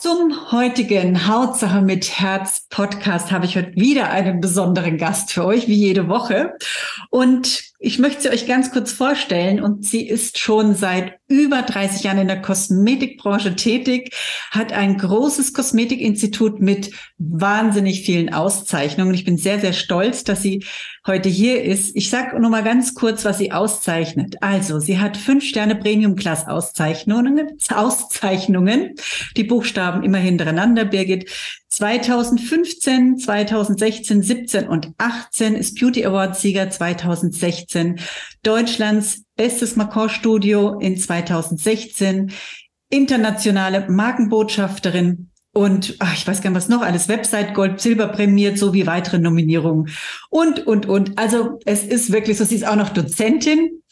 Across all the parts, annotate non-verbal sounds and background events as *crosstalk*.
Zum heutigen Hautsache mit Herz Podcast habe ich heute wieder einen besonderen Gast für euch, wie jede Woche. Und ich möchte sie euch ganz kurz vorstellen. Und sie ist schon seit über 30 Jahren in der Kosmetikbranche tätig, hat ein großes Kosmetikinstitut mit wahnsinnig vielen Auszeichnungen. Ich bin sehr, sehr stolz, dass sie heute hier ist. Ich sage nur mal ganz kurz, was sie auszeichnet. Also, sie hat fünf Sterne Premium Class Auszeichnungen, Auszeichnungen. Die Buchstaben immer hintereinander, Birgit. 2015, 2016, 17 und 18 ist Beauty Award Sieger 2016. Deutschlands bestes Macron-Studio in 2016, internationale Markenbotschafterin und ach, ich weiß gar nicht, was noch alles, Website Gold, Silber prämiert, sowie weitere Nominierungen. Und, und, und. Also es ist wirklich so, sie ist auch noch Dozentin,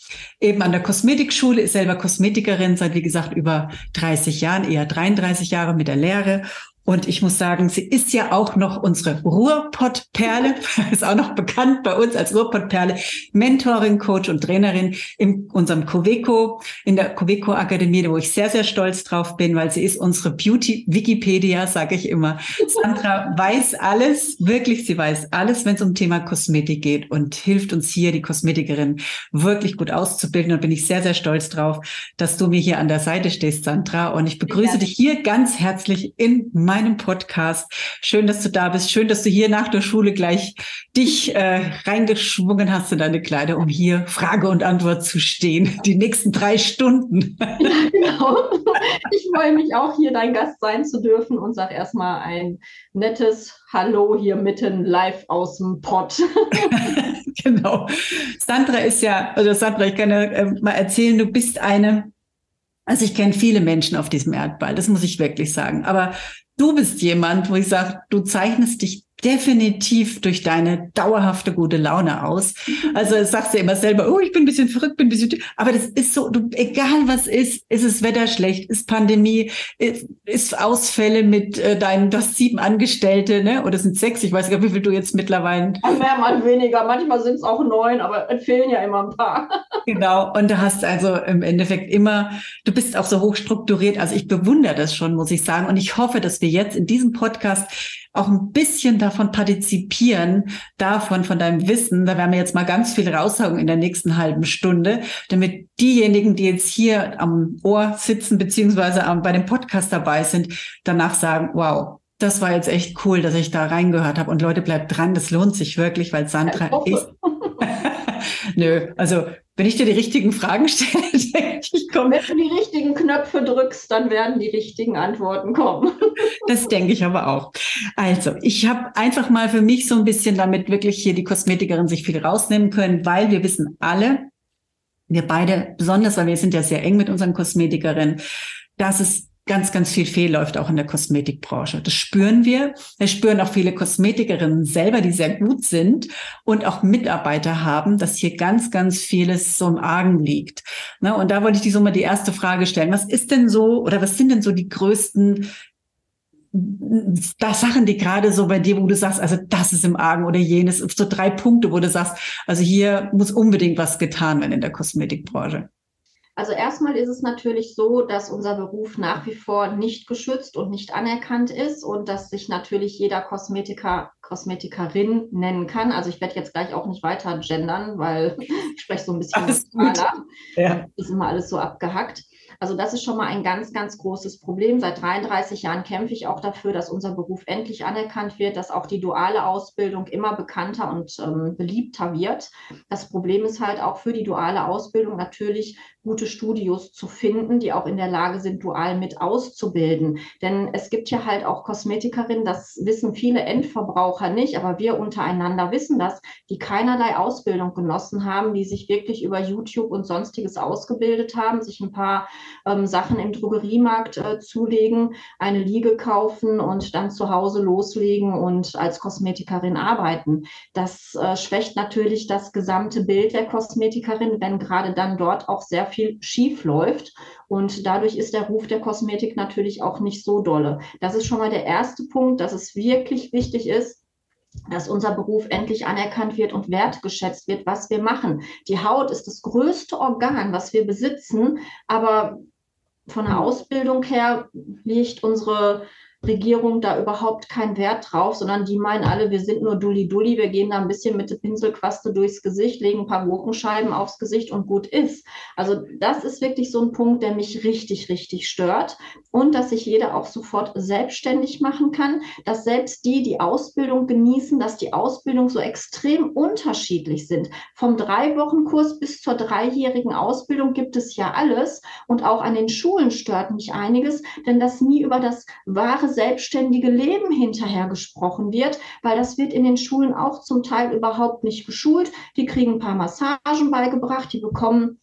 eben an der Kosmetikschule, ist selber Kosmetikerin seit, wie gesagt, über 30 Jahren, eher 33 Jahre mit der Lehre und ich muss sagen, sie ist ja auch noch unsere Ruhrpott-Perle, *laughs* ist auch noch bekannt bei uns als Ruhrpott-Perle, Mentorin, Coach und Trainerin in unserem Coveco, in der Coveco Akademie, wo ich sehr, sehr stolz drauf bin, weil sie ist unsere Beauty-Wikipedia, sage ich immer. Sandra weiß alles, wirklich, sie weiß alles, wenn es um Thema Kosmetik geht und hilft uns hier, die Kosmetikerin, wirklich gut auszubilden. Und bin ich sehr, sehr stolz drauf, dass du mir hier an der Seite stehst, Sandra. Und ich begrüße ja. dich hier ganz herzlich in meinem meinem Podcast. Schön, dass du da bist. Schön, dass du hier nach der Schule gleich dich äh, reingeschwungen hast in deine Kleider, um hier Frage und Antwort zu stehen. Die nächsten drei Stunden. Ja, *laughs* genau. Ich freue mich auch, hier dein Gast sein zu dürfen und sag erstmal ein nettes Hallo hier mitten live aus dem Pott. *laughs* genau. Sandra ist ja, also Sandra, ich kann ja äh, mal erzählen, du bist eine also ich kenne viele Menschen auf diesem Erdball, das muss ich wirklich sagen. Aber du bist jemand, wo ich sage, du zeichnest dich definitiv durch deine dauerhafte gute Laune aus. Also sagst du immer selber, oh, ich bin ein bisschen verrückt, bin ein bisschen, aber das ist so, du, egal was ist, ist es Wetter schlecht, ist Pandemie, ist, ist Ausfälle mit äh, deinen, du hast sieben Angestellte, ne? Oder sind sechs, ich weiß gar nicht, wie viel du jetzt mittlerweile. Mehr, mal weniger, manchmal sind es auch neun, aber es fehlen ja immer ein paar. *laughs* Genau, und du hast also im Endeffekt immer, du bist auch so hochstrukturiert, also ich bewundere das schon, muss ich sagen. Und ich hoffe, dass wir jetzt in diesem Podcast auch ein bisschen davon partizipieren, davon, von deinem Wissen. Da werden wir jetzt mal ganz viel raushauen in der nächsten halben Stunde, damit diejenigen, die jetzt hier am Ohr sitzen, beziehungsweise bei dem Podcast dabei sind, danach sagen, wow, das war jetzt echt cool, dass ich da reingehört habe. Und Leute, bleibt dran, das lohnt sich wirklich, weil Sandra ist. Nö, also wenn ich dir die richtigen Fragen stelle, *laughs* denke ich, komm. Wenn du die richtigen Knöpfe drückst, dann werden die richtigen Antworten kommen. Das denke ich aber auch. Also, ich habe einfach mal für mich so ein bisschen, damit wirklich hier die Kosmetikerin sich viel rausnehmen können, weil wir wissen alle, wir beide, besonders, weil wir sind ja sehr eng mit unseren Kosmetikerinnen, dass es ganz, ganz viel fehl läuft auch in der Kosmetikbranche. Das spüren wir. Wir spüren auch viele Kosmetikerinnen selber, die sehr gut sind und auch Mitarbeiter haben, dass hier ganz, ganz vieles so im Argen liegt. Ne, und da wollte ich dir so mal die erste Frage stellen. Was ist denn so oder was sind denn so die größten da Sachen, die gerade so bei dir, wo du sagst, also das ist im Argen oder jenes, so drei Punkte, wo du sagst, also hier muss unbedingt was getan werden in der Kosmetikbranche. Also erstmal ist es natürlich so, dass unser Beruf nach wie vor nicht geschützt und nicht anerkannt ist und dass sich natürlich jeder Kosmetiker, Kosmetikerin nennen kann. Also ich werde jetzt gleich auch nicht weiter gendern, weil *laughs* ich spreche so ein bisschen alles ja. ist immer alles so abgehackt. Also das ist schon mal ein ganz, ganz großes Problem. Seit 33 Jahren kämpfe ich auch dafür, dass unser Beruf endlich anerkannt wird, dass auch die duale Ausbildung immer bekannter und ähm, beliebter wird. Das Problem ist halt auch für die duale Ausbildung natürlich gute Studios zu finden, die auch in der Lage sind, dual mit auszubilden. Denn es gibt ja halt auch Kosmetikerinnen, das wissen viele Endverbraucher nicht, aber wir untereinander wissen das, die keinerlei Ausbildung genossen haben, die sich wirklich über YouTube und sonstiges ausgebildet haben, sich ein paar ähm, Sachen im Drogeriemarkt äh, zulegen, eine Liege kaufen und dann zu Hause loslegen und als Kosmetikerin arbeiten. Das äh, schwächt natürlich das gesamte Bild der Kosmetikerin, wenn gerade dann dort auch sehr viel schief läuft. Und dadurch ist der Ruf der Kosmetik natürlich auch nicht so dolle. Das ist schon mal der erste Punkt, dass es wirklich wichtig ist, dass unser Beruf endlich anerkannt wird und wertgeschätzt wird, was wir machen. Die Haut ist das größte Organ, was wir besitzen, aber von der Ausbildung her liegt unsere Regierung da überhaupt keinen Wert drauf, sondern die meinen alle, wir sind nur Dulli-Dulli, wir gehen da ein bisschen mit der Pinselquaste durchs Gesicht, legen ein paar Gurkenscheiben aufs Gesicht und gut ist. Also das ist wirklich so ein Punkt, der mich richtig, richtig stört und dass sich jeder auch sofort selbstständig machen kann, dass selbst die, die Ausbildung genießen, dass die Ausbildung so extrem unterschiedlich sind. Vom Drei-Wochen-Kurs bis zur dreijährigen Ausbildung gibt es ja alles und auch an den Schulen stört mich einiges, denn das nie über das wahre selbstständige Leben hinterher gesprochen wird, weil das wird in den Schulen auch zum Teil überhaupt nicht geschult. Die kriegen ein paar Massagen beigebracht, die bekommen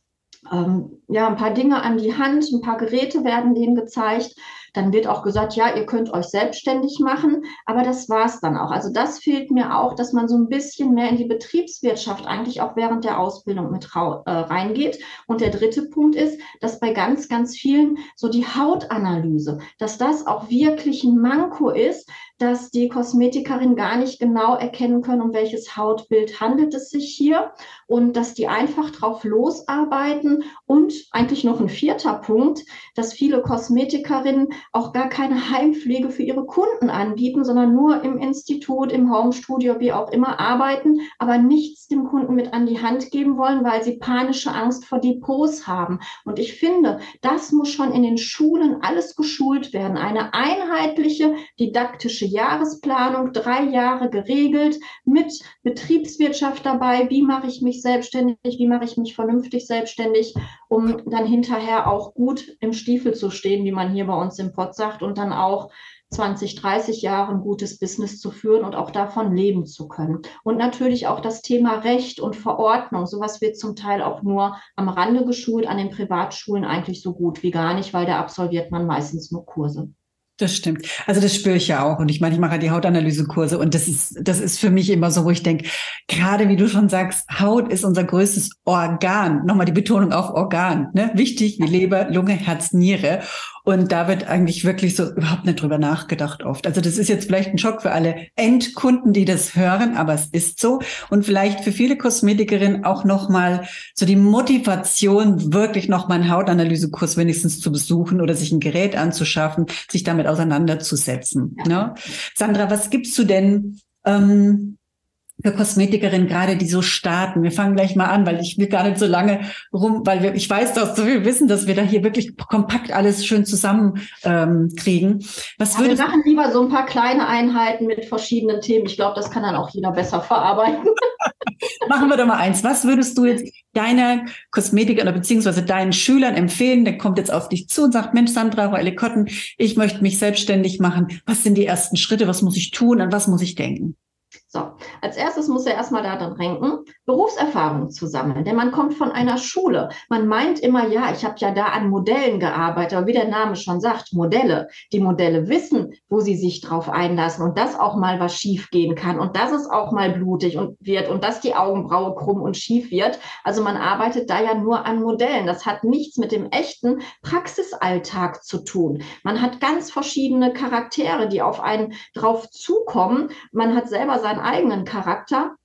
ähm, ja ein paar Dinge an die Hand, ein paar Geräte werden denen gezeigt. Dann wird auch gesagt, ja, ihr könnt euch selbstständig machen, aber das war es dann auch. Also das fehlt mir auch, dass man so ein bisschen mehr in die Betriebswirtschaft eigentlich auch während der Ausbildung mit äh, reingeht. Und der dritte Punkt ist, dass bei ganz, ganz vielen so die Hautanalyse, dass das auch wirklich ein Manko ist, dass die Kosmetikerin gar nicht genau erkennen können, um welches Hautbild handelt es sich hier und dass die einfach drauf losarbeiten. Und eigentlich noch ein vierter Punkt, dass viele Kosmetikerinnen auch gar keine Heimpflege für ihre Kunden anbieten, sondern nur im Institut, im Homestudio, wie auch immer arbeiten, aber nichts dem Kunden mit an die Hand geben wollen, weil sie panische Angst vor Depots haben. Und ich finde, das muss schon in den Schulen alles geschult werden. Eine einheitliche didaktische Jahresplanung, drei Jahre geregelt, mit Betriebswirtschaft dabei, wie mache ich mich selbstständig, wie mache ich mich vernünftig selbstständig, um dann hinterher auch gut im Stiefel zu stehen, wie man hier bei uns im Pott sagt, und dann auch 20, 30 Jahre ein gutes Business zu führen und auch davon leben zu können. Und natürlich auch das Thema Recht und Verordnung. Sowas wird zum Teil auch nur am Rande geschult, an den Privatschulen eigentlich so gut wie gar nicht, weil da absolviert man meistens nur Kurse. Das stimmt. Also das spüre ich ja auch. Und ich meine, ich mache die Hautanalysekurse und das ist, das ist für mich immer so, wo ich denke, gerade wie du schon sagst, Haut ist unser größtes Organ. Nochmal die Betonung auf Organ. Ne? Wichtig wie Leber, Lunge, Herz, Niere. Und da wird eigentlich wirklich so überhaupt nicht drüber nachgedacht oft. Also das ist jetzt vielleicht ein Schock für alle Endkunden, die das hören, aber es ist so. Und vielleicht für viele Kosmetikerinnen auch nochmal so die Motivation, wirklich nochmal einen Hautanalysekurs wenigstens zu besuchen oder sich ein Gerät anzuschaffen, sich damit auseinanderzusetzen. Ja. Ne? Sandra, was gibst du denn ähm, für Kosmetikerinnen gerade, die so starten. Wir fangen gleich mal an, weil ich will gar nicht so lange rum, weil wir, ich weiß, dass so viel wissen, dass wir da hier wirklich kompakt alles schön zusammen ähm, kriegen. Was ja, wir machen lieber so ein paar kleine Einheiten mit verschiedenen Themen. Ich glaube, das kann dann auch jeder besser verarbeiten. *laughs* machen wir doch mal eins. Was würdest du jetzt deiner Kosmetiker oder beziehungsweise deinen Schülern empfehlen? Der kommt jetzt auf dich zu und sagt, Mensch, Sandra, Roelle Kotten, ich möchte mich selbstständig machen. Was sind die ersten Schritte? Was muss ich tun? An was muss ich denken? So, als erstes muss er erstmal daran denken, Berufserfahrung zu sammeln. Denn man kommt von einer Schule. Man meint immer, ja, ich habe ja da an Modellen gearbeitet, aber wie der Name schon sagt, Modelle. Die Modelle wissen, wo sie sich drauf einlassen und dass auch mal was schief gehen kann und dass es auch mal blutig und wird und dass die Augenbraue krumm und schief wird. Also man arbeitet da ja nur an Modellen. Das hat nichts mit dem echten Praxisalltag zu tun. Man hat ganz verschiedene Charaktere, die auf einen drauf zukommen. Man hat selber sein eigenen Charakter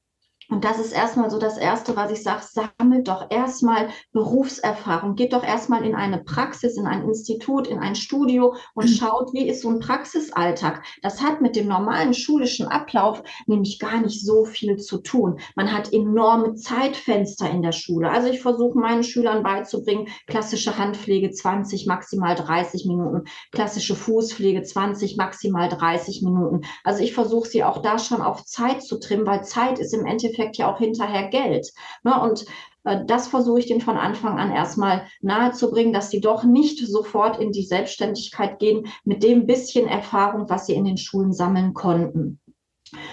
und das ist erstmal so das Erste, was ich sage, sammelt doch erstmal Berufserfahrung, geht doch erstmal in eine Praxis, in ein Institut, in ein Studio und mhm. schaut, wie ist so ein Praxisalltag. Das hat mit dem normalen schulischen Ablauf nämlich gar nicht so viel zu tun. Man hat enorme Zeitfenster in der Schule. Also ich versuche meinen Schülern beizubringen, klassische Handpflege 20, maximal 30 Minuten, klassische Fußpflege 20, maximal 30 Minuten. Also ich versuche sie auch da schon auf Zeit zu trimmen, weil Zeit ist im Endeffekt Endeffekt ja auch hinterher Geld. Ne? Und Äh, das versuche ich denen von Anfang an erstmal nahezubringen, dass sie doch nicht sofort in die Selbstständigkeit gehen mit dem bisschen Erfahrung, was sie in den Schulen sammeln konnten.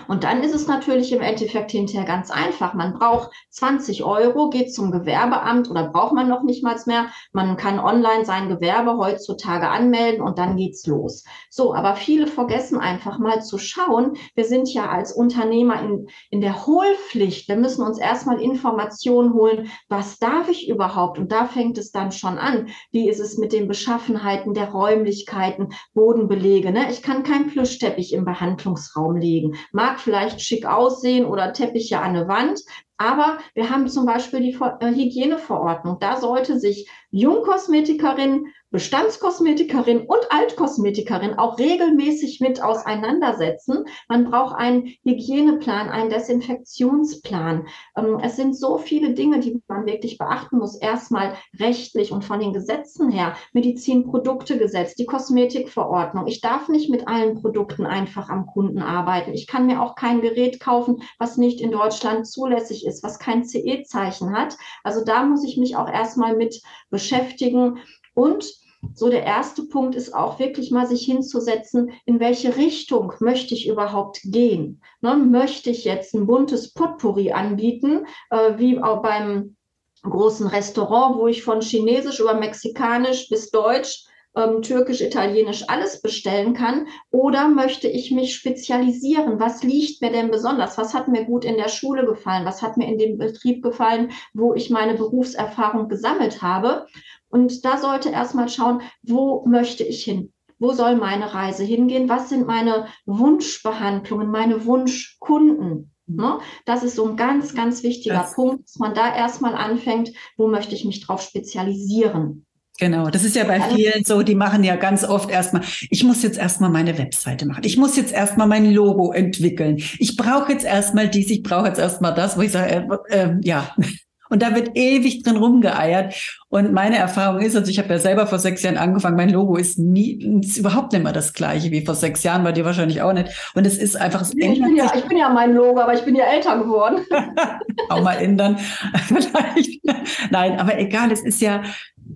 Und dann ist es natürlich im Endeffekt hinterher ganz einfach. Man braucht 20 Euro, geht zum Gewerbeamt oder braucht man noch nicht mal mehr. Man kann online sein Gewerbe heutzutage anmelden und dann geht's los. So, aber viele vergessen einfach mal zu schauen. Wir sind ja als Unternehmer in, in der Hohlpflicht. Wir müssen uns erstmal Informationen holen. Was darf ich überhaupt? Und da fängt es dann schon an. Wie ist es mit den Beschaffenheiten der Räumlichkeiten, Bodenbelege? Ne? Ich kann keinen Plüschteppich im Behandlungsraum legen mag vielleicht schick aussehen oder Teppiche an der Wand, aber wir haben zum Beispiel die äh, Hygieneverordnung. Da sollte sich Jungkosmetikerin Bestandskosmetikerin und Altkosmetikerin auch regelmäßig mit auseinandersetzen. Man braucht einen Hygieneplan, einen Desinfektionsplan. Ähm, es sind so viele Dinge, die man wirklich beachten muss. Erstmal rechtlich und von den Gesetzen her. Medizinproduktegesetz, die Kosmetikverordnung. Ich darf nicht mit allen Produkten einfach am Kunden arbeiten. Ich kann mir auch kein Gerät kaufen, was nicht in Deutschland zulässig ist, was kein CE-Zeichen hat. Also da muss ich mich auch erstmal mit beschäftigen und so der erste Punkt ist auch wirklich mal sich hinzusetzen, in welche Richtung möchte ich überhaupt gehen? Ne, möchte ich jetzt ein buntes Potpourri anbieten, äh, wie auch beim großen Restaurant, wo ich von Chinesisch über Mexikanisch bis Deutsch ähm, Türkisch, Italienisch alles bestellen kann? Oder möchte ich mich spezialisieren? Was liegt mir denn besonders? Was hat mir gut in der Schule gefallen? Was hat mir in dem Betrieb gefallen, wo ich meine Berufserfahrung gesammelt habe? Und da sollte erstmal schauen, wo möchte ich hin? Wo soll meine Reise hingehen? Was sind meine Wunschbehandlungen, meine Wunschkunden? Ne? Das ist so ein ganz, ganz wichtiger das Punkt, dass man da erstmal anfängt, wo möchte ich mich drauf spezialisieren. Genau, das ist ja bei vielen so, die machen ja ganz oft erstmal, ich muss jetzt erstmal meine Webseite machen, ich muss jetzt erstmal mein Logo entwickeln, ich brauche jetzt erstmal dies, ich brauche jetzt erstmal das, wo ich sage, äh, äh, ja. *laughs* Und da wird ewig drin rumgeeiert. Und meine Erfahrung ist, also ich habe ja selber vor sechs Jahren angefangen, mein Logo ist nie, ist überhaupt nicht mehr das gleiche wie vor sechs Jahren, bei dir wahrscheinlich auch nicht. Und es ist einfach, es ich, bin ja, ich bin ja mein Logo, aber ich bin ja älter geworden. *laughs* auch mal ändern. *laughs* Vielleicht. Nein, aber egal, es ist ja,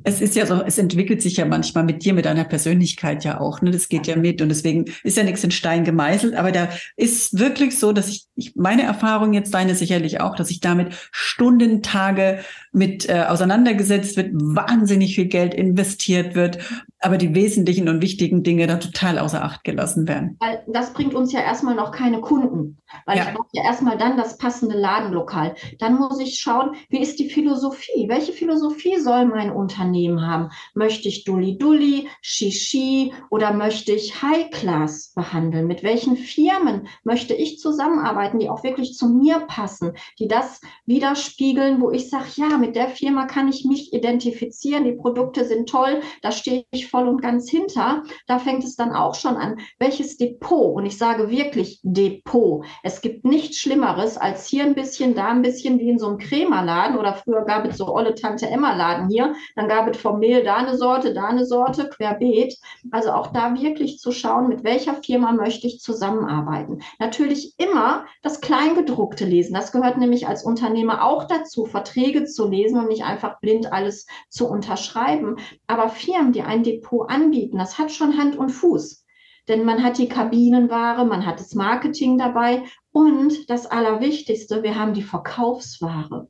es ist ja so, es entwickelt sich ja manchmal mit dir, mit deiner Persönlichkeit ja auch. Ne? Das geht ja mit und deswegen ist ja nichts in Stein gemeißelt. Aber da ist wirklich so, dass ich, ich meine Erfahrung jetzt deine sicherlich auch, dass ich damit Stunden, Tage mit äh, auseinandergesetzt wird, wahnsinnig viel Geld investiert wird, aber die wesentlichen und wichtigen Dinge da total außer Acht gelassen werden. Weil das bringt uns ja erstmal noch keine Kunden, weil ja. ich brauche ja erstmal dann das passende Ladenlokal. Dann muss ich schauen, wie ist die Philosophie? Welche Philosophie soll mein Unternehmen haben? Möchte ich Dulli Dulli, Shishi oder möchte ich High Class behandeln? Mit welchen Firmen möchte ich zusammenarbeiten, die auch wirklich zu mir passen, die das widerspiegeln, wo ich sage, ja, mit der Firma kann ich mich identifizieren, die Produkte sind toll, da stehe ich voll und ganz hinter. Da fängt es dann auch schon an, welches Depot, und ich sage wirklich Depot. Es gibt nichts Schlimmeres als hier ein bisschen, da ein bisschen wie in so einem Krämerladen oder früher gab es so olle Tante Emma Laden hier, dann gab es vom Mehl da eine Sorte, da eine Sorte, querbeet. Also auch da wirklich zu schauen, mit welcher Firma möchte ich zusammenarbeiten. Natürlich immer das Kleingedruckte lesen. Das gehört nämlich als Unternehmer auch dazu, Verträge zu lesen und nicht einfach blind alles zu unterschreiben. Aber Firmen, die ein Depot anbieten, das hat schon Hand und Fuß. Denn man hat die Kabinenware, man hat das Marketing dabei und das Allerwichtigste, wir haben die Verkaufsware.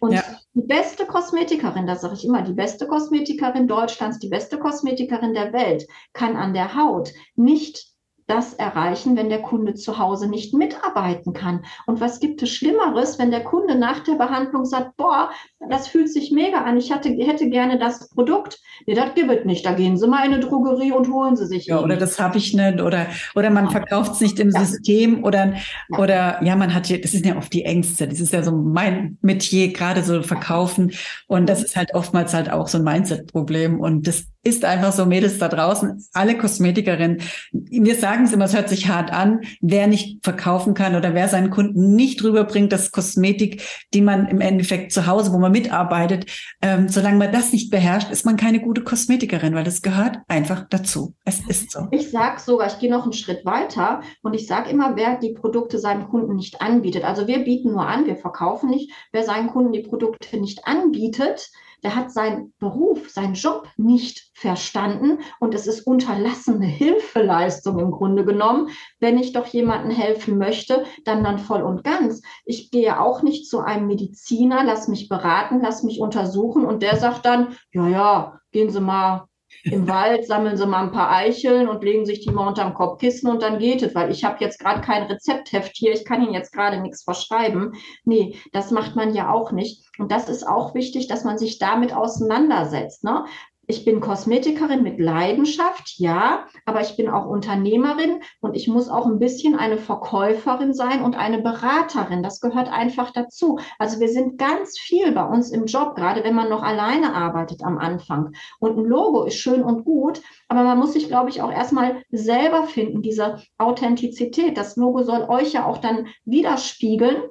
Und ja. die beste Kosmetikerin, das sage ich immer, die beste Kosmetikerin Deutschlands, die beste Kosmetikerin der Welt kann an der Haut nicht das erreichen, wenn der Kunde zu Hause nicht mitarbeiten kann. Und was gibt es Schlimmeres, wenn der Kunde nach der Behandlung sagt, boah, das fühlt sich mega an, ich hatte, hätte gerne das Produkt. Nee, das gibt es nicht. Da gehen Sie mal in eine Drogerie und holen Sie sich. Ja, oder das habe ich nicht. Oder, oder man verkauft es nicht im ja. System. Oder, ja. oder ja, man hat hier, das sind ja oft die Ängste. Das ist ja so mein Metier, gerade so verkaufen. Und das ist halt oftmals halt auch so ein Mindset-Problem. Und das ist einfach so, Mädels da draußen, alle Kosmetikerinnen. Wir sagen es immer, es hört sich hart an, wer nicht verkaufen kann oder wer seinen Kunden nicht rüberbringt, dass Kosmetik, die man im Endeffekt zu Hause, wo man mitarbeitet, ähm, solange man das nicht beherrscht, ist man keine gute Kosmetikerin, weil das gehört einfach dazu. Es ist so. Ich sage sogar, ich gehe noch einen Schritt weiter und ich sage immer, wer die Produkte seinem Kunden nicht anbietet. Also wir bieten nur an, wir verkaufen nicht. Wer seinen Kunden die Produkte nicht anbietet, der hat seinen Beruf, seinen Job nicht verstanden und es ist unterlassene Hilfeleistung im Grunde genommen. Wenn ich doch jemandem helfen möchte, dann dann voll und ganz. Ich gehe auch nicht zu einem Mediziner, lass mich beraten, lass mich untersuchen und der sagt dann, ja, ja, gehen Sie mal im Wald, sammeln sie mal ein paar Eicheln und legen sich die mal unterm Kopfkissen und dann geht es, weil ich habe jetzt gerade kein Rezeptheft hier, ich kann Ihnen jetzt gerade nichts verschreiben. Nee, das macht man ja auch nicht. Und das ist auch wichtig, dass man sich damit auseinandersetzt. Ne? Ich bin Kosmetikerin mit Leidenschaft, ja, aber ich bin auch Unternehmerin und ich muss auch ein bisschen eine Verkäuferin sein und eine Beraterin. Das gehört einfach dazu. Also wir sind ganz viel bei uns im Job, gerade wenn man noch alleine arbeitet am Anfang. Und ein Logo ist schön und gut, aber man muss sich, glaube ich, auch erstmal selber finden, diese Authentizität. Das Logo soll euch ja auch dann widerspiegeln,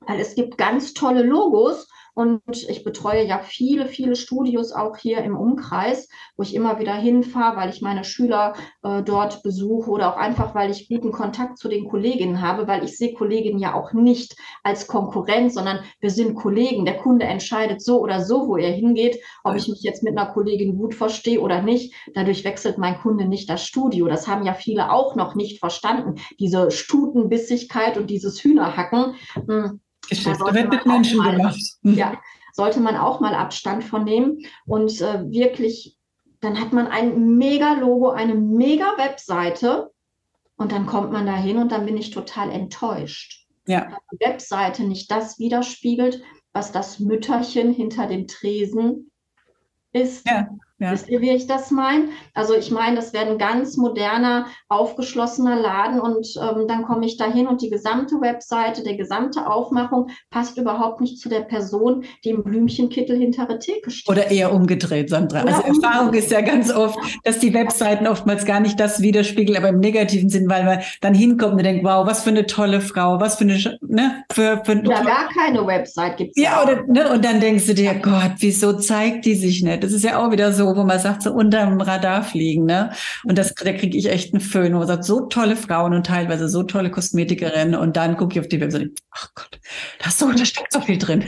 weil es gibt ganz tolle Logos und ich betreue ja viele, viele Studios auch hier im Umkreis, wo ich immer wieder hinfahre, weil ich meine Schüler äh, dort besuche oder auch einfach, weil ich guten Kontakt zu den Kolleginnen habe, weil ich sehe Kolleginnen ja auch nicht als Konkurrent, sondern wir sind Kollegen. Der Kunde entscheidet so oder so, wo er hingeht, ob ich mich jetzt mit einer Kollegin gut verstehe oder nicht. Dadurch wechselt mein Kunde nicht das Studio. Das haben ja viele auch noch nicht verstanden. Diese Stutenbissigkeit und dieses Hühnerhacken. Mh, hm, Geschäfte wird mit Menschen mal, gemacht. *laughs* Ja, sollte man auch mal Abstand von nehmen und äh, wirklich, dann hat man ein mega Logo, eine mega Webseite und dann kommt man da hin und dann bin ich total enttäuscht. Ja. Die Webseite nicht das widerspiegelt, was das Mütterchen hinter dem Tresen ist. Ja. Ja. Wisst ihr, wie ich das meine? Also ich meine, das wäre ein ganz moderner, aufgeschlossener Laden und ähm, dann komme ich da hin und die gesamte Webseite, der gesamte Aufmachung passt überhaupt nicht zu der Person, die im Blümchenkittel hinter der Theke steht. Oder eher umgedreht, Sandra. Oder also umgedreht. Erfahrung ist ja ganz oft, dass die Webseiten oftmals gar nicht das widerspiegeln, aber im negativen Sinn, weil man dann hinkommt und denkt, wow, was für eine tolle Frau, was für eine, ne, für, für Oder gar keine Website gibt es ja. Ja, oder, ne, und dann denkst du dir, Gott, wieso zeigt die sich nicht? Das ist ja auch wieder so, wo man sagt, so unterm Radar fliegen, ne? Und das, da kriege ich echt einen Föhn, wo man sagt, so tolle Frauen und teilweise so tolle Kosmetikerinnen und dann gucke ich auf die Webseite, ach Gott, da, so, da steckt so viel drin.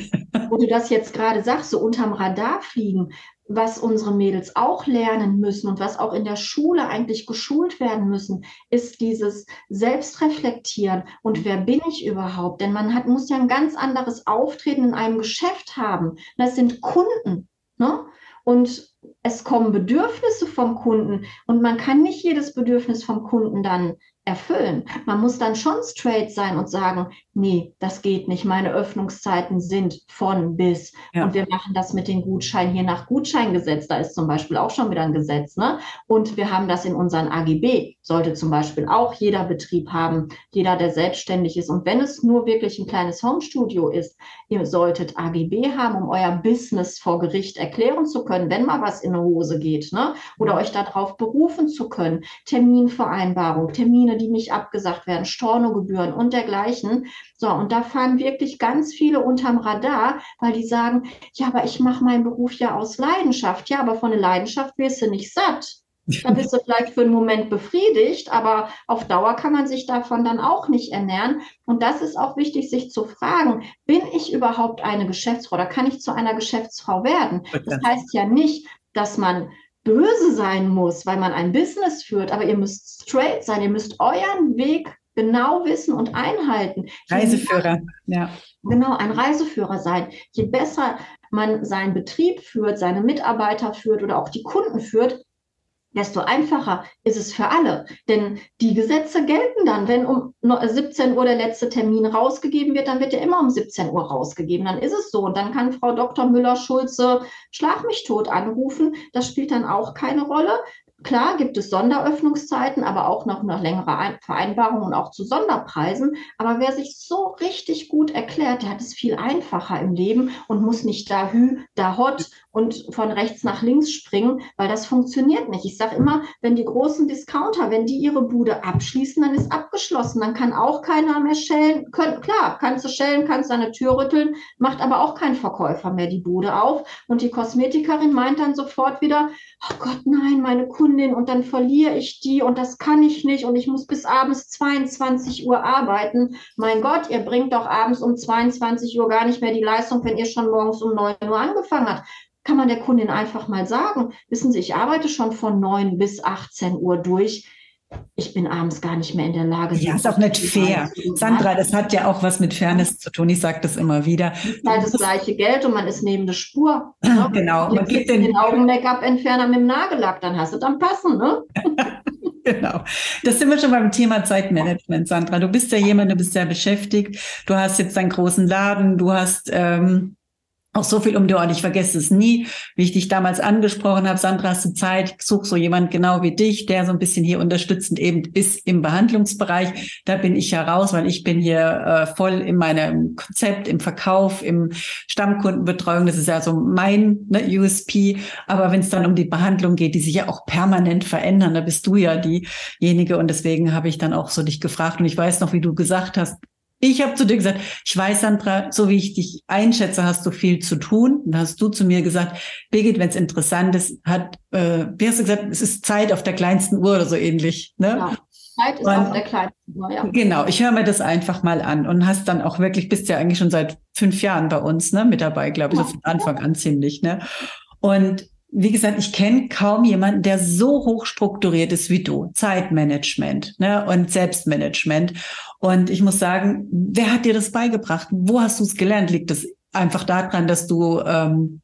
Wo du das jetzt gerade sagst, so unterm Radar fliegen, was unsere Mädels auch lernen müssen und was auch in der Schule eigentlich geschult werden müssen, ist dieses Selbstreflektieren und wer bin ich überhaupt? Denn man hat, muss ja ein ganz anderes Auftreten in einem Geschäft haben. Das sind Kunden. Ne? Und es kommen Bedürfnisse vom Kunden und man kann nicht jedes Bedürfnis vom Kunden dann erfüllen. Man muss dann schon straight sein und sagen, nee, das geht nicht. Meine Öffnungszeiten sind von bis. Ja. Und wir machen das mit den Gutscheinen hier nach Gutscheingesetz. Da ist zum Beispiel auch schon wieder ein Gesetz. Ne? Und wir haben das in unseren AGB. Sollte zum Beispiel auch jeder Betrieb haben, jeder, der selbstständig ist. Und wenn es nur wirklich ein kleines Homestudio ist, ihr solltet AGB haben, um euer Business vor Gericht erklären zu können, wenn mal was in eine Hose geht. Ne? Oder euch darauf berufen zu können. Terminvereinbarung, Termine, die nicht abgesagt werden, Stornogebühren und dergleichen. So, und da fahren wirklich ganz viele unterm Radar, weil die sagen, ja, aber ich mache meinen Beruf ja aus Leidenschaft. Ja, aber von der Leidenschaft wirst du nicht satt. Dann bist du vielleicht für einen Moment befriedigt, aber auf Dauer kann man sich davon dann auch nicht ernähren. Und das ist auch wichtig, sich zu fragen, bin ich überhaupt eine Geschäftsfrau oder kann ich zu einer Geschäftsfrau werden? Das heißt ja nicht, dass man böse sein muss, weil man ein Business führt, aber ihr müsst straight sein, ihr müsst euren Weg genau wissen und einhalten. Reiseführer, ja. Genau, ein Reiseführer sein. Je besser man seinen Betrieb führt, seine Mitarbeiter führt oder auch die Kunden führt, desto einfacher ist es für alle. Denn die Gesetze gelten dann. Wenn um 17 Uhr der letzte Termin rausgegeben wird, dann wird er immer um 17 Uhr rausgegeben. Dann ist es so. Und dann kann Frau Dr. Müller-Schulze Schlag mich tot anrufen. Das spielt dann auch keine Rolle. Klar gibt es Sonderöffnungszeiten, aber auch noch nach längerer Vereinbarung und auch zu Sonderpreisen. Aber wer sich so richtig gut erklärt, der hat es viel einfacher im Leben und muss nicht da hü, da hot und von rechts nach links springen, weil das funktioniert nicht. Ich sage immer, wenn die großen Discounter, wenn die ihre Bude abschließen, dann ist abgeschlossen. Dann kann auch keiner mehr schellen. Kön klar, kannst du schellen, kannst deine Tür rütteln, macht aber auch kein Verkäufer mehr die Bude auf. Und die Kosmetikerin meint dann sofort wieder, oh Gott, nein, meine Kundin, und dann verliere ich die und das kann ich nicht und ich muss bis abends 22 Uhr arbeiten. Mein Gott, ihr bringt doch abends um 22 Uhr gar nicht mehr die Leistung, wenn ihr schon morgens um 9 Uhr angefangen habt. Kann man der Kundin einfach mal sagen, wissen Sie, ich arbeite schon von 9 bis 18 Uhr durch ich bin abends gar nicht mehr in der Lage. Ja, ist auch nicht fair. Sandra, das hat ja auch was mit Fairness zu tun. Ich sage das immer wieder. Halt das gleiche Geld und man ist neben der Spur. *laughs* Ne? genau. Man gibt den, den Augen-Make-up-Entferner mit dem Nagellack, dann hast du dann passen, ne? *laughs* genau. Das sind wir schon beim Thema Zeitmanagement, Sandra. Du bist ja jemand, du bist sehr beschäftigt. Du hast jetzt einen großen Laden, du hast ähm, auch so viel um die Ohren. Ich vergesse es nie, wie ich dich damals angesprochen habe. Sandra, hast du Zeit? Ich suche so jemand genau wie dich, der so ein bisschen hier unterstützend eben ist im Behandlungsbereich. Da bin ich ja raus, weil ich bin hier äh, voll in meinem Konzept, im Verkauf, im Stammkundenbetreuung. Das ist ja so mein ne, USP. Aber wenn es dann um die Behandlung geht, die sich ja auch permanent verändern, da bist du ja diejenige. Und deswegen habe ich dann auch so dich gefragt. Und ich weiß noch, wie du gesagt hast, ich habe zu dir gesagt, ich weiß, Sandra, so wie ich dich einschätze, hast du viel zu tun. Und hast du zu mir gesagt, Birgit, wenn es interessant ist, hat, äh, wie hast du gesagt, es ist Zeit auf der kleinsten Uhr oder so ähnlich. Ne? Ja. Zeit ist und, auf der kleinsten Uhr, ja. Genau, ich höre mir das einfach mal an und hast dann auch wirklich, bist ja eigentlich schon seit fünf Jahren bei uns ne, mit dabei, glaube ich, ja. von Anfang an ziemlich. Ne? Und wie gesagt, ich kenne kaum jemanden, der so hoch strukturiert ist wie du. Zeitmanagement ne, und Selbstmanagement. Und ich muss sagen, wer hat dir das beigebracht? Wo hast du es gelernt? Liegt es einfach daran, dass du ähm,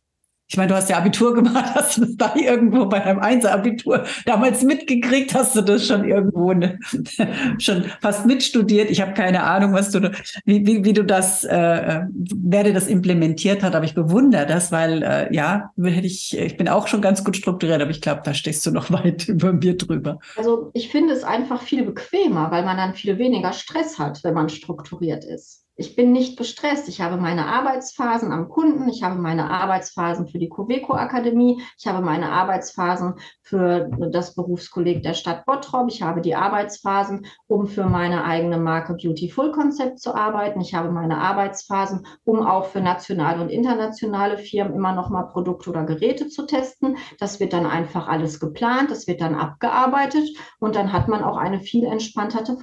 ich meine, du hast ja Abitur gemacht, *laughs* hast du das da irgendwo bei deinem Einser-Abitur damals mitgekriegt? Hast du das schon irgendwo ne, *laughs* schon fast mitstudiert? Ich habe keine Ahnung, was du, wie, wie, wie du das, äh, wer dir das implementiert hat, aber ich bewundere das, weil äh, ja, hätte ich, ich bin auch schon ganz gut strukturiert, aber ich glaube, da stehst du noch *laughs* weit über mir drüber. Also ich finde es einfach viel bequemer, weil man dann viel weniger Stress hat, wenn man strukturiert ist. Ich bin nicht gestresst. Ich habe meine Arbeitsphasen am Kunden, ich habe meine Arbeitsphasen für die Coveco Akademie, ich habe meine Arbeitsphasen für das Berufskolleg der Stadt Bottrop, ich habe die Arbeitsphasen, um für meine eigene Marke Beautiful Konzept zu arbeiten, ich habe meine Arbeitsphasen, um auch für nationale und internationale Firmen immer noch mal Produkte oder Geräte zu testen. Das wird dann einfach alles geplant, das wird dann abgearbeitet und dann hat man auch eine viel entspanntere,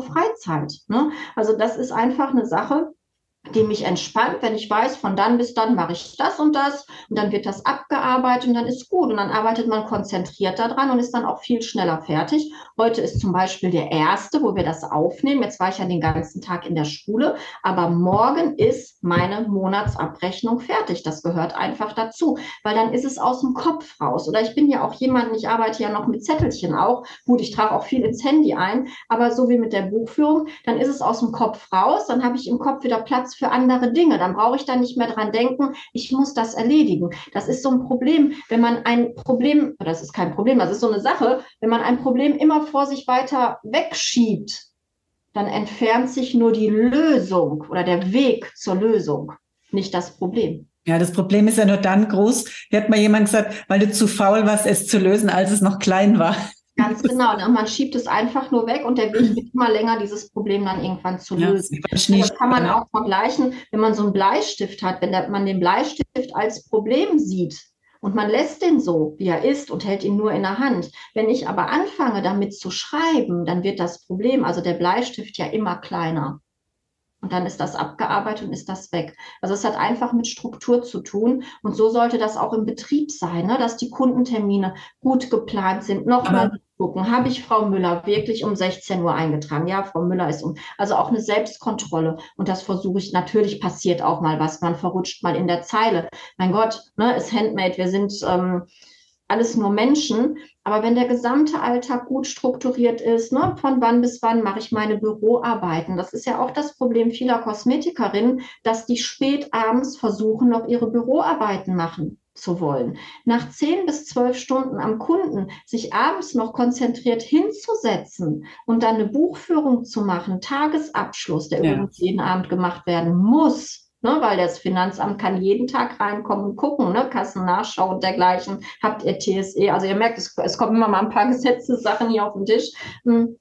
Freizeit. Ne? Also das ist einfach einfach eine Sache, die mich entspannt, wenn ich weiß, von dann bis dann mache ich das und das und dann wird das abgearbeitet und dann ist gut und dann arbeitet man konzentriert daran und ist dann auch viel schneller fertig. Heute ist zum Beispiel der erste, wo wir das aufnehmen. Jetzt war ich ja den ganzen Tag in der Schule, aber morgen ist meine Monatsabrechnung fertig. Das gehört einfach dazu, weil dann ist es aus dem Kopf raus. Oder ich bin ja auch jemand, ich arbeite ja noch mit Zettelchen auch. Gut, ich trage auch viel ins Handy ein, aber so wie mit der Buchführung, dann ist es aus dem Kopf raus, dann habe ich im Kopf wieder Platz für andere Dinge. Dann brauche ich da nicht mehr dran denken, ich muss das erledigen. Das ist so ein Problem, wenn man ein Problem, das ist kein Problem, das ist so eine Sache, wenn man ein Problem immer vor sich weiter wegschiebt, dann entfernt sich nur die Lösung oder der Weg zur Lösung, nicht das Problem. Ja, das Problem ist ja nur dann groß. Hier hat mal jemand gesagt, weil du zu faul warst, es zu lösen, als es noch klein war. Ganz genau. Und man schiebt es einfach nur weg und der Weg wird immer länger, dieses Problem dann irgendwann zu lösen. Ja, das kann man auch vergleichen, wenn man so einen Bleistift hat, wenn der, man den Bleistift als Problem sieht und man lässt den so, wie er ist und hält ihn nur in der Hand. Wenn ich aber anfange, damit zu schreiben, dann wird das Problem, also der Bleistift ja immer kleiner. Und dann ist das abgearbeitet und ist das weg. Also es hat einfach mit Struktur zu tun. Und so sollte das auch im Betrieb sein, ne? dass die Kundentermine gut geplant sind. Nochmal gucken, habe ich Frau Müller wirklich um 16 Uhr eingetragen? Ja, Frau Müller ist um. Also auch eine Selbstkontrolle. Und das versuche ich. Natürlich passiert auch mal was. Man verrutscht mal in der Zeile. Mein Gott, ne, ist Handmade. Wir sind ähm, alles nur Menschen. Aber wenn der gesamte Alltag gut strukturiert ist, ne, von wann bis wann mache ich meine Büroarbeiten? Das ist ja auch das Problem vieler Kosmetikerinnen, dass die spät abends versuchen, noch ihre Büroarbeiten machen zu wollen. Nach zehn bis zwölf Stunden am Kunden sich abends noch konzentriert hinzusetzen und dann eine Buchführung zu machen, Tagesabschluss, der ja. übrigens jeden Abend gemacht werden muss, ne? weil das Finanzamt kann jeden Tag reinkommen und gucken, ne? Kassennachschau und dergleichen. Habt ihr TSE? Also ihr merkt, es, es kommen immer mal ein paar *laughs* Gesetzessachen hier auf den Tisch. Hm,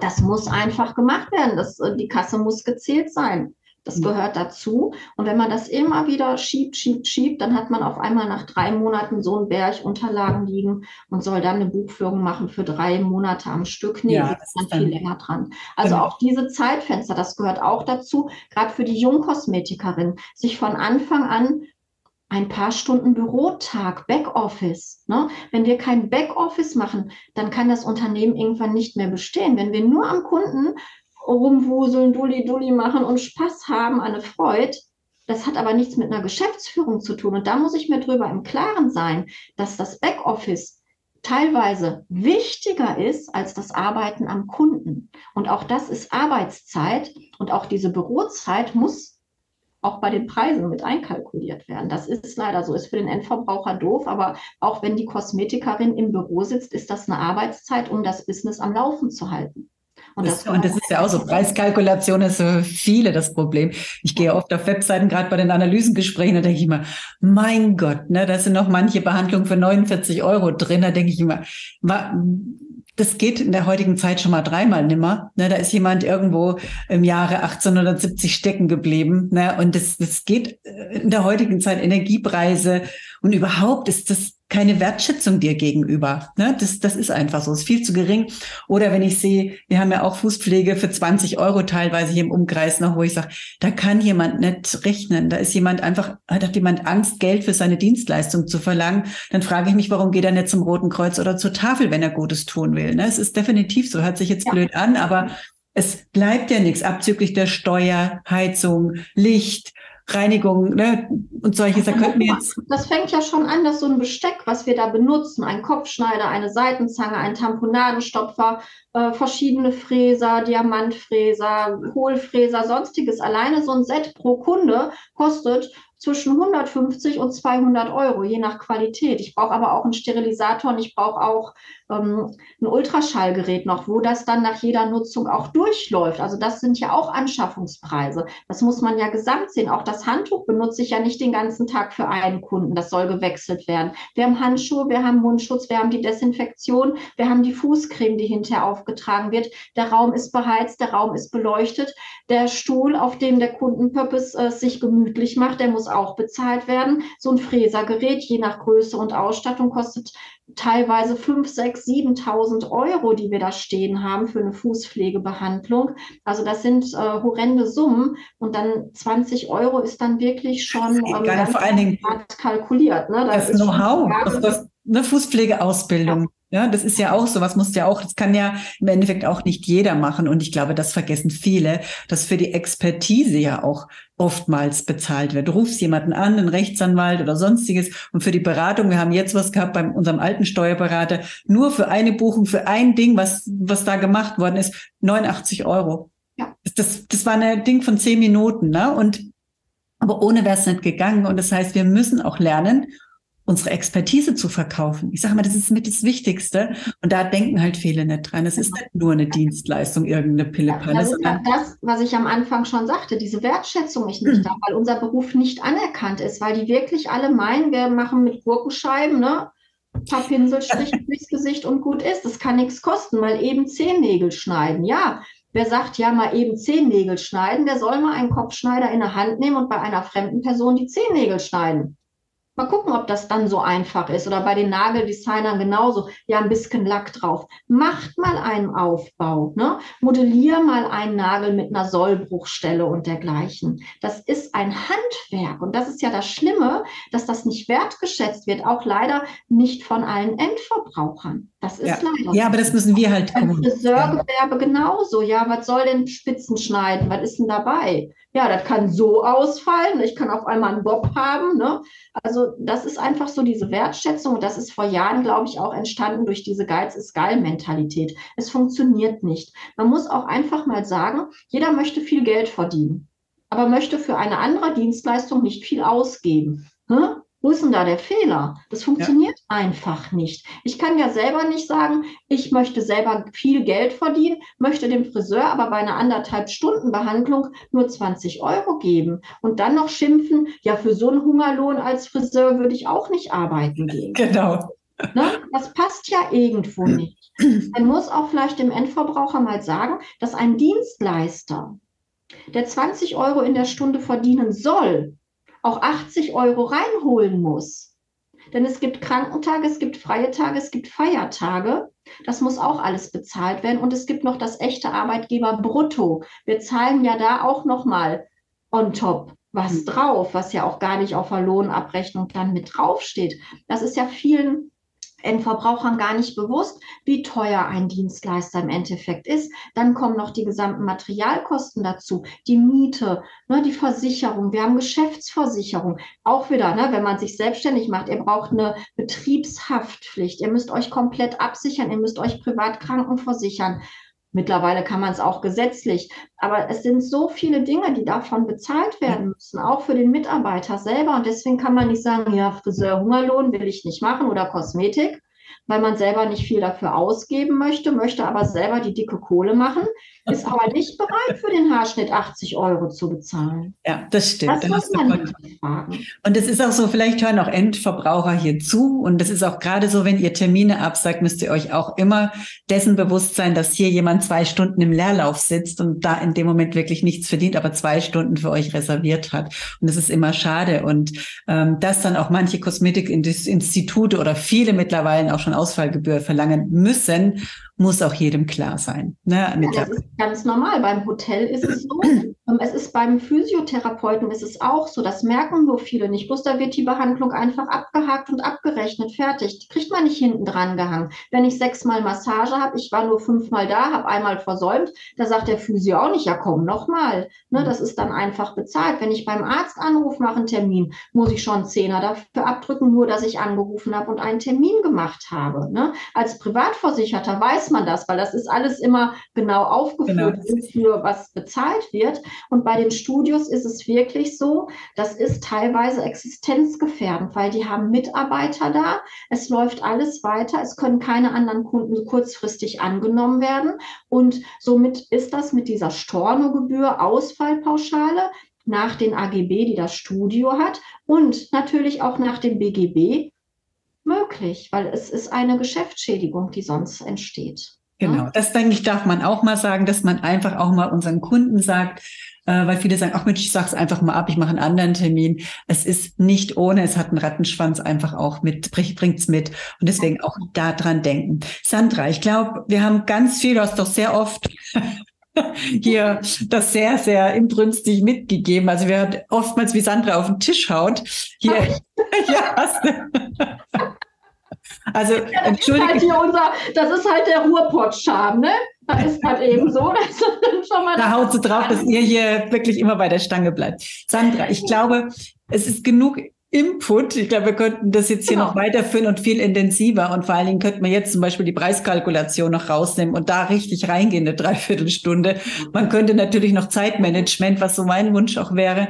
das muss einfach gemacht werden. Das, die Kasse muss gezählt sein. Das gehört dazu. Und wenn man das immer wieder schiebt, schiebt, schiebt, dann hat man auf einmal nach drei Monaten so einen Berg Unterlagen liegen und soll dann eine Buchführung machen für drei Monate am Stück. Nee, ja, das ist dann viel länger dran. Also genau. auch diese Zeitfenster, das gehört auch dazu, gerade für die Jungkosmetikerin, sich von Anfang an ein paar Stunden Bürotag, Backoffice. Ne? Wenn wir kein Backoffice machen, dann kann das Unternehmen irgendwann nicht mehr bestehen. Wenn wir nur am Kunden rumwuseln, Dulli Dulli machen und Spaß haben, eine Freude. Das hat aber nichts mit einer Geschäftsführung zu tun. Und da muss ich mir drüber im Klaren sein, dass das Backoffice teilweise wichtiger ist als das Arbeiten am Kunden. Und auch das ist Arbeitszeit und auch diese Bürozeit muss auch bei den Preisen mit einkalkuliert werden. Das ist leider so, ist für den Endverbraucher doof, aber auch wenn die Kosmetikerin im Büro sitzt, ist das eine Arbeitszeit, um das Business am Laufen zu halten. Und das, und das ist ja auch so, Preiskalkulation ist für viele das Problem. Ich gehe oft auf Webseiten, gerade bei den Analysengesprächen, da denke ich immer, mein Gott, ne, da sind noch manche Behandlungen für 49 Euro drin, da denke ich immer, das geht in der heutigen Zeit schon mal dreimal nimmer. Ne, da ist jemand irgendwo im Jahre 1870 stecken geblieben. Ne, und das, das geht in der heutigen Zeit Energiepreise und überhaupt ist das keine Wertschätzung dir gegenüber. Ne? Das, das ist einfach so, ist viel zu gering. Oder wenn ich sehe, wir haben ja auch Fußpflege für 20 Euro teilweise hier im Umkreis noch, wo ich sage, da kann jemand nicht rechnen. Da ist jemand einfach, hat jemand Angst, Geld für seine Dienstleistung zu verlangen. Dann frage ich mich, warum geht er nicht zum Roten Kreuz oder zur Tafel, wenn er Gutes tun will. Ne? Es ist definitiv so, hört sich jetzt ja. blöd an, aber es bleibt ja nichts abzüglich der Steuer, Heizung, Licht, Reinigung ne? und solche Sachen. Könnten wir jetzt das fängt ja schon an, dass so ein Besteck, was wir da benutzen, ein Kopfschneider, eine Seitenzange, ein Tamponadenstopfer, äh, verschiedene Fräser, Diamantfräser, Hohlfräser, sonstiges. Alleine so ein Set pro Kunde kostet zwischen 150 und 200 Euro, je nach Qualität. Ich brauche aber auch einen Sterilisator und ich brauche auch ähm, ein Ultraschallgerät noch, wo das dann nach jeder Nutzung auch durchläuft. Also das sind ja auch Anschaffungspreise. Das muss man ja gesamt sehen. Auch das Handtuch benutze ich ja nicht den ganzen Tag für einen Kunden. Das soll gewechselt werden. Wir haben Handschuhe, wir haben Mundschutz, wir haben die Desinfektion, wir haben die Fußcreme, die hinterher aufgetragen wird. Der Raum ist beheizt, der Raum ist beleuchtet. Der Stuhl, auf dem der Kundenpurpose äh, sich gemütlich macht, der muss auch bezahlt werden. So ein Fräsergerät, je nach Größe und Ausstattung, kostet teilweise 5, 6, 7.000 Euro, die wir da stehen haben für eine Fußpflegebehandlung. Also das sind äh, horrende Summen und dann 20 Euro ist dann wirklich schon ähm, vor allen Dingen kalkuliert. Ne? Das, das Know-how, eine Fußpflegeausbildung. Ja, das ist ja auch so, was muss ja auch, das kann ja im Endeffekt auch nicht jeder machen. Und ich glaube, das vergessen viele, dass für die Expertise ja auch oftmals bezahlt wird. Du rufst jemanden an, einen Rechtsanwalt oder sonstiges. Und für die Beratung, wir haben jetzt was gehabt bei unserem alten Steuerberater, nur für eine Buchung, für ein Ding, was, was da gemacht worden ist, 89 Euro. Ja. Das, das war ein Ding von zehn Minuten, ne? Und, aber ohne wäre es nicht gegangen. Und das heißt, wir müssen auch lernen, unsere Expertise zu verkaufen. Ich sage mal, das ist mit das Wichtigste. Und da denken halt viele nicht dran. Es ist nicht nur eine Dienstleistung, irgendeine Pillepalle. Ja, das ist ja das, was ich am Anfang schon sagte, diese Wertschätzung nicht, nicht mhm. da, weil unser Beruf nicht anerkannt ist, weil die wirklich alle meinen, wir machen mit Gurkenscheiben, ne? Ein paar Pinselstriche durchs Gesicht und gut ist. Das kann nichts kosten, mal eben Zehennägel schneiden. Ja, wer sagt, ja, mal eben Zehennägel schneiden, der soll mal einen Kopfschneider in der Hand nehmen und bei einer fremden Person die Zehennägel schneiden. Mal gucken, ob das dann so einfach ist. Oder bei den Nageldesignern genauso. Ja, ein bisschen Lack drauf. Macht mal einen Aufbau. Ne? Modellier mal einen Nagel mit einer Sollbruchstelle und dergleichen. Das ist ein Handwerk. Und das ist ja das Schlimme, dass das nicht wertgeschätzt wird. Auch leider nicht von allen Endverbrauchern. Das ist ja. leider. Ja, aber das müssen wir halt kommen. Friseurgewerbe genauso. Ja, was soll denn Spitzen schneiden? Was ist denn dabei? Ja, das kann so ausfallen. Ich kann auf einmal einen Bob haben. Ne? Also das ist einfach so diese Wertschätzung. Und das ist vor Jahren, glaube ich, auch entstanden durch diese Geiz ist geil Mentalität. Es funktioniert nicht. Man muss auch einfach mal sagen, jeder möchte viel Geld verdienen, aber möchte für eine andere Dienstleistung nicht viel ausgeben. Hm? Wo ist denn da der Fehler? Das funktioniert ja. einfach nicht. Ich kann ja selber nicht sagen, ich möchte selber viel Geld verdienen, möchte dem Friseur aber bei einer anderthalb Stunden Behandlung nur 20 Euro geben und dann noch schimpfen, ja, für so einen Hungerlohn als Friseur würde ich auch nicht arbeiten gehen. Genau. Ne? Das passt ja irgendwo nicht. Man muss auch vielleicht dem Endverbraucher mal sagen, dass ein Dienstleister, der 20 Euro in der Stunde verdienen soll, auch 80 Euro reinholen muss. Denn es gibt Krankentage, es gibt freie Tage, es gibt Feiertage. Das muss auch alles bezahlt werden. Und es gibt noch das echte Arbeitgeber brutto. Wir zahlen ja da auch nochmal on top was hm. drauf, was ja auch gar nicht auf der Lohnabrechnung dann mit draufsteht. Das ist ja vielen Endverbrauchern gar nicht bewusst, wie teuer ein Dienstleister im Endeffekt ist. Dann kommen noch die gesamten Materialkosten dazu, die Miete, ne, die Versicherung. Wir haben Geschäftsversicherung. Auch wieder, ne, wenn man sich selbstständig macht, ihr braucht eine Betriebshaftpflicht. Ihr müsst euch komplett absichern. Ihr müsst euch privat krankenversichern. Mittlerweile kann man es auch gesetzlich. Aber es sind so viele Dinge, die davon bezahlt werden müssen, auch für den Mitarbeiter selber. Und deswegen kann man nicht sagen, ja, Friseur, Hungerlohn will ich nicht machen oder Kosmetik, weil man selber nicht viel dafür ausgeben möchte, möchte aber selber die dicke Kohle machen, ist aber *laughs* nicht bereit, für den Haarschnitt 80 Euro zu bezahlen. Ja, das stimmt. Das muss man fragen. Und es ist auch so, vielleicht hören auch Endverbraucher hier zu. Und das ist auch gerade so, wenn ihr Termine absagt, müsst ihr euch auch immer dessen bewusst sein, dass hier jemand zwei Stunden im Leerlauf sitzt und da in dem Moment wirklich nichts verdient, aber zwei Stunden für euch reserviert hat. Und das ist immer schade. Und ähm, dass dann auch manche Kosmetikinstitute oder viele mittlerweile auch schon Ausfallgebühr verlangen müssen, muss auch jedem klar sein. Ne, ja, das ist ganz normal. Beim Hotel ist es so. *clears throat* Ähm, es ist beim Physiotherapeuten ist es auch so. Das merken nur viele nicht. Bloß da wird die Behandlung einfach abgehakt und abgerechnet. Fertig. Die kriegt man nicht hinten dran gehangen. Wenn ich sechsmal Massage habe, ich war nur fünfmal da, habe einmal versäumt, da sagt der Physio auch nicht, ja komm, nochmal. Ne, das ist dann einfach bezahlt. Wenn ich beim Arzt anrufe, mache einen Termin, muss ich schon Zehner dafür abdrücken, nur dass ich angerufen habe und einen Termin gemacht habe. Ne? Als Privatversicherter weiß weiß man das, weil das ist alles immer genau aufgeführt, genau. für was bezahlt wird. Und bei den Studios ist es wirklich so, das ist teilweise existenzgefährdend, weil die haben Mitarbeiter da, es läuft alles weiter, es können keine anderen Kunden kurzfristig angenommen werden. Und somit ist das mit dieser Stornogebühr, Ausfallpauschale, nach den AGB, die das Studio hat und natürlich auch nach dem BGB möglich, weil es ist eine Geschäftsschädigung, die sonst entsteht. Ne? Genau, das denke ich, darf man auch mal sagen, dass man einfach auch mal unseren Kunden sagt, äh, weil viele sagen, ach Mensch, ich sag's einfach mal ab, ich mache einen anderen Termin. Es ist nicht ohne, es hat einen Rattenschwanz einfach auch mit, bringt's mit. Und deswegen auch da dran denken. Sandra, ich glaube, wir haben ganz viel, du hast doch sehr oft *laughs* hier das sehr, sehr inbrünstig mitgegeben. Also wir haben oftmals, wie Sandra auf den Tisch haut, hier, ja, *laughs* hast du. Also, ja, das entschuldige. Ist halt unser, das ist halt der Ruhrpott-Charme, ne? *laughs* Das ist halt eben so. da haut sie drauf, dass ihr hier wirklich immer bei der Stange bleibt. Sandra, ich glaube, es ist genug Input. Ich glaube, wir könnten das jetzt hier genau. noch weiterführen und viel intensiver. Und vor allen Dingen könnten wir jetzt zum Beispiel die Preiskalkulation noch rausnehmen und da richtig reingehen, eine Dreiviertelstunde. Man könnte natürlich noch Zeitmanagement, was so mein Wunsch auch wäre,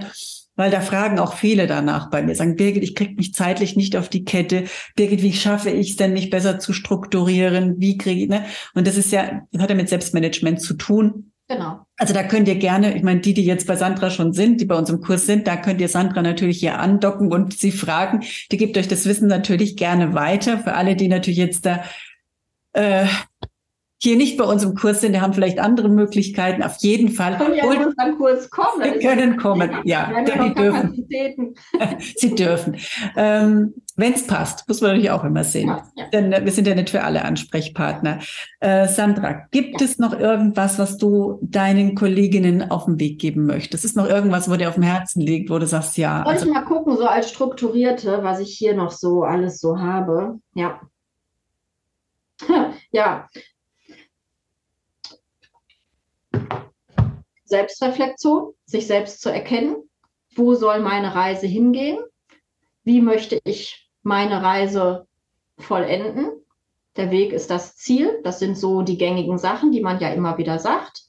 weil da fragen auch viele danach bei mir, sagen, Birgit, ich kriege mich zeitlich nicht auf die Kette. Birgit, wie schaffe ich es denn, mich besser zu strukturieren? Wie kriege ich, ne? Und das ist ja, das hat ja mit Selbstmanagement zu tun. Genau. Also da könnt ihr gerne, ich meine, die, die jetzt bei Sandra schon sind, die bei uns im Kurs sind, da könnt ihr Sandra natürlich hier andocken und sie fragen. Die gibt euch das Wissen natürlich gerne weiter. Für alle, die natürlich jetzt da äh, hier nicht bei uns im Kurs sind, die haben vielleicht andere Möglichkeiten. Auf jeden Fall. Können ja in unseren Kurs kommen. Sie können kommen, ja. ja die dürfen. *laughs* Sie dürfen. Ähm, Wenn es passt, muss man natürlich auch immer sehen. Ja, ja. Denn äh, wir sind ja nicht für alle Ansprechpartner. Äh, Sandra, gibt es noch irgendwas, was du deinen Kolleginnen auf den Weg geben möchtest? Ist noch irgendwas, wo dir auf dem Herzen liegt, wo du sagst, ja. Soll also, ich mal gucken, so als Strukturierte, was ich hier noch so alles so habe? Ja. *laughs* ja, Selbstreflexion, sich selbst zu erkennen. Wo soll meine Reise hingehen? Wie möchte ich meine Reise vollenden? Der Weg ist das Ziel. Das sind so die gängigen Sachen, die man ja immer wieder sagt.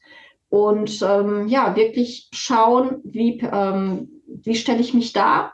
Und ähm, ja, wirklich schauen, wie, ähm, wie stelle ich mich dar?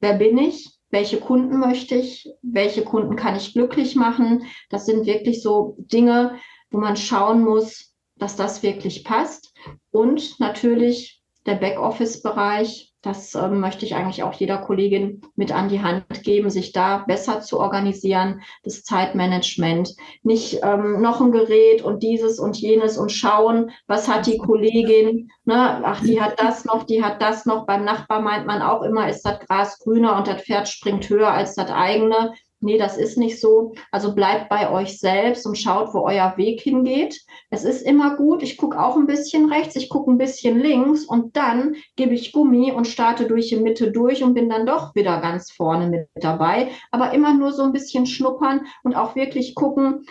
Wer bin ich? welche Kunden möchte ich, welche Kunden kann ich glücklich machen. Das sind wirklich so Dinge, wo man schauen muss, dass das wirklich passt. Und natürlich der Backoffice-Bereich, das ähm, möchte ich eigentlich auch jeder Kollegin mit an die Hand geben, sich da besser zu organisieren, das Zeitmanagement, nicht ähm, noch ein Gerät und dieses und jenes und schauen, was hat die Kollegin, ne? ach, die hat das noch, die hat das noch. Beim Nachbar meint man auch immer, ist das Gras grüner und das Pferd springt höher als das eigene nee, das ist nicht so. Also bleibt bei euch selbst und schaut, wo euer Weg hingeht. Es ist immer gut. Ich gucke auch ein bisschen rechts, ich gucke ein bisschen links und dann gebe ich Gummi und starte durch die Mitte durch und bin dann doch wieder ganz vorne mit dabei. Aber immer nur so ein bisschen schnuppern und auch wirklich gucken,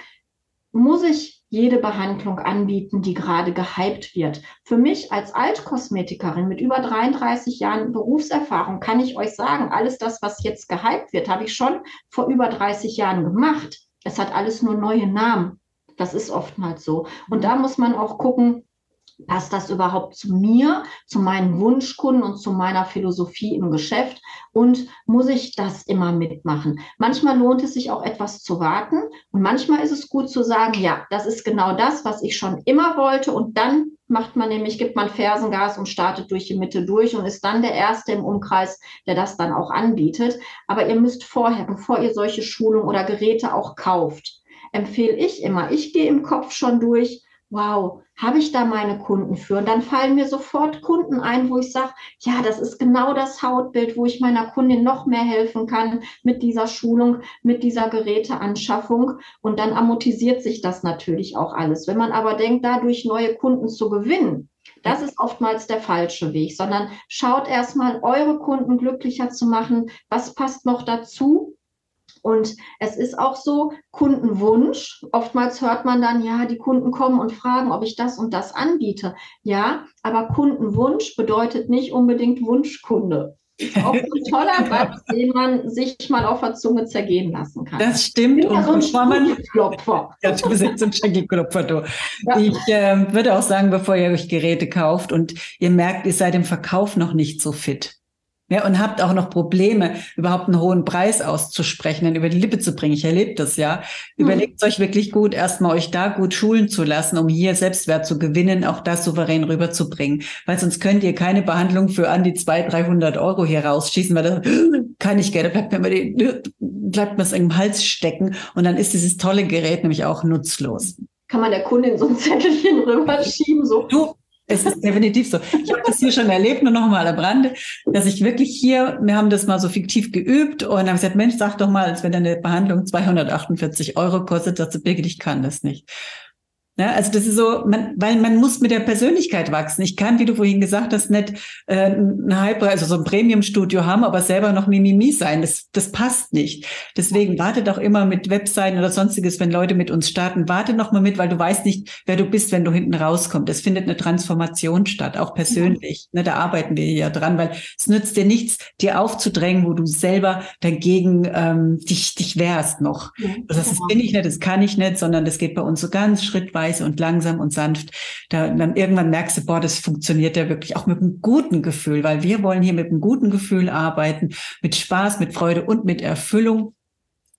muss ich jede Behandlung anbieten, die gerade gehypt wird. Für mich als Altkosmetikerin mit über 33 Jahren Berufserfahrung kann ich euch sagen, alles das, was jetzt gehypt wird, habe ich schon vor über 30 Jahren gemacht. Es hat alles nur neue Namen. Das ist oftmals so. Und da muss man auch gucken, Passt das überhaupt zu mir, zu meinen Wunschkunden und zu meiner Philosophie im Geschäft? Und muss ich das immer mitmachen? Manchmal lohnt es sich auch etwas zu warten und manchmal ist es gut zu sagen, ja, das ist genau das, was ich schon immer wollte und dann macht man nämlich, gibt man Fersengas und startet durch die Mitte durch und ist dann der Erste im Umkreis, der das dann auch anbietet. Aber ihr müsst vorher, bevor ihr solche Schulungen oder Geräte auch kauft, empfehle ich immer, ich gehe im Kopf schon durch, wow, habe ich da meine Kunden für? Und dann fallen mir sofort Kunden ein, wo ich sage, ja, das ist genau das Hautbild, wo ich meiner Kundin noch mehr helfen kann mit dieser Schulung, mit dieser Geräteanschaffung. Und dann amortisiert sich das natürlich auch alles. Wenn man aber denkt, dadurch neue Kunden zu gewinnen, das ist oftmals der falsche Weg, sondern schaut erstmal, eure Kunden glücklicher zu machen. Was passt noch dazu? Und es ist auch so, Kundenwunsch. Oftmals hört man dann, ja, die Kunden kommen und fragen, ob ich das und das anbiete. Ja, aber Kundenwunsch bedeutet nicht unbedingt Wunschkunde. Auch ein *laughs* toller Satz, den man sich mal auf der Zunge zergehen lassen kann. Das stimmt. Ja, so ein Schenkelklopfer. *laughs* Ja, du bist jetzt ein Schenkelklopfer, du. Ja. Ich äh, würde auch sagen, bevor ihr euch Geräte kauft und ihr merkt, ihr seid im Verkauf noch nicht so fit ja, und habt auch noch Probleme, überhaupt einen hohen Preis auszusprechen, dann über die Lippe zu bringen. Ich erlebe das ja. Mhm. Überlegt euch wirklich gut, erstmal euch da gut schulen zu lassen, um hier Selbstwert zu gewinnen, auch das souverän rüberzubringen. Weil sonst könnt ihr keine Behandlung für an die 200, 300 Euro hier rausschießen, weil das *gasps* kann ich gerne, bleibt mir immer die, bleibt mir das im Hals stecken und dann ist dieses tolle Gerät nämlich auch nutzlos. Kann man der Kundin so ein Zettelchen rüberschieben, so. Du, es ist definitiv so. Ich habe das hier schon erlebt, nur noch mal am Rande, dass ich wirklich hier, wir haben das mal so fiktiv geübt und habe gesagt, Mensch, sag doch mal, als wenn deine Behandlung 248 Euro kostet, dazu Birgit, ich kann das nicht. Ja, also das ist so, man, weil man muss mit der Persönlichkeit wachsen. Ich kann, wie du vorhin gesagt hast, nicht äh, ein Hyper, also so ein Premium-Studio haben, aber selber noch Mimimi sein. Das, das passt nicht. Deswegen wartet auch immer mit Webseiten oder sonstiges, wenn Leute mit uns starten, warte noch mal mit, weil du weißt nicht, wer du bist, wenn du hinten rauskommst. Es findet eine Transformation statt, auch persönlich. Mhm. Ne, da arbeiten wir ja dran, weil es nützt dir nichts, dir aufzudrängen, wo du selber dagegen ähm, dich, dich wehrst noch. Mhm. Also das, das bin ich nicht, das kann ich nicht, sondern das geht bei uns so ganz schrittweise leise und langsam und sanft. Da, dann irgendwann merkst du, boah, das funktioniert ja wirklich auch mit einem guten Gefühl, weil wir wollen hier mit einem guten Gefühl arbeiten, mit Spaß, mit Freude und mit Erfüllung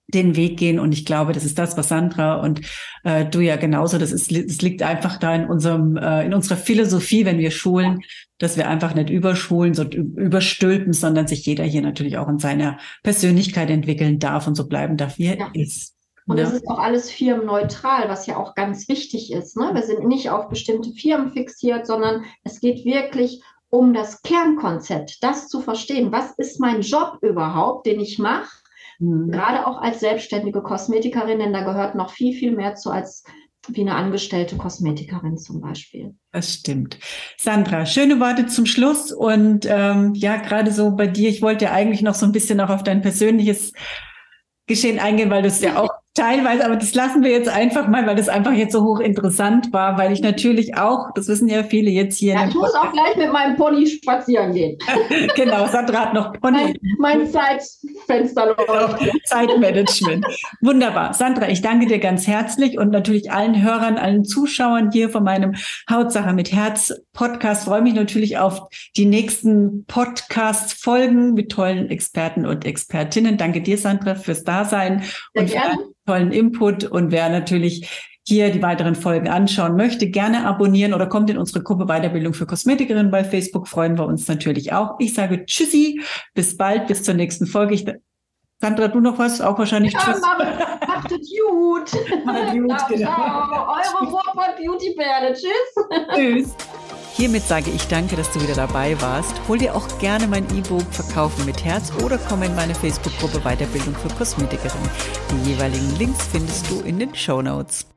den Weg gehen. Und ich glaube, das ist das, was Sandra und äh, du ja genauso, das ist, es liegt einfach da in unserem, äh, in unserer Philosophie, wenn wir schulen, dass wir einfach nicht überschulen, so überstülpen, sondern sich jeder hier natürlich auch in seiner Persönlichkeit entwickeln darf und so bleiben darf, wie er ja. ist. Und es ist auch alles firmenneutral, was ja auch ganz wichtig ist. Ne? Wir sind nicht auf bestimmte Firmen fixiert, sondern es geht wirklich um das Kernkonzept, das zu verstehen. Was ist mein Job überhaupt, den ich mache? Mhm. Gerade auch als selbstständige Kosmetikerin, denn da gehört noch viel, viel mehr zu als wie eine angestellte Kosmetikerin zum Beispiel. Das stimmt. Sandra, schöne Worte zum Schluss. Und ähm, ja, gerade so bei dir, ich wollte ja eigentlich noch so ein bisschen auch auf dein persönliches Geschehen eingehen, weil du es ja *laughs* auch teilweise, aber das lassen wir jetzt einfach mal, weil das einfach jetzt so hochinteressant war, weil ich natürlich auch, das wissen ja viele jetzt hier. Ja, ich muss auch gleich mit meinem Pony spazieren gehen. *laughs* genau, Sandra hat noch Pony. Mein, mein Zeit, Zeitfenster läuft. Genau, Zeitmanagement. Wunderbar. Sandra, ich danke dir ganz herzlich und natürlich allen Hörern, allen Zuschauern hier von meinem Hautsache mit Herz Podcast. freue mich natürlich auf die nächsten Podcast-Folgen mit tollen Experten und Expertinnen. Danke dir, Sandra, fürs Dasein Sehr und gerne. Tollen Input. Und wer natürlich hier die weiteren Folgen anschauen möchte, gerne abonnieren oder kommt in unsere Gruppe Weiterbildung für Kosmetikerinnen bei Facebook. Freuen wir uns natürlich auch. Ich sage Tschüssi, bis bald, bis zur nächsten Folge. Ich, Sandra, du noch was? Auch wahrscheinlich ja, Tschüss. Macht es gut. Macht gut, ciao, genau. ciao. Eure Ruhrpott Beauty Bärde. Tschüss. Tschüss. Hiermit sage ich danke, dass du wieder dabei warst. Hol dir auch gerne mein E-Book Verkaufen mit Herz oder komm in meine Facebook-Gruppe Weiterbildung für Kosmetikerinnen. Die jeweiligen Links findest du in den Show Notes.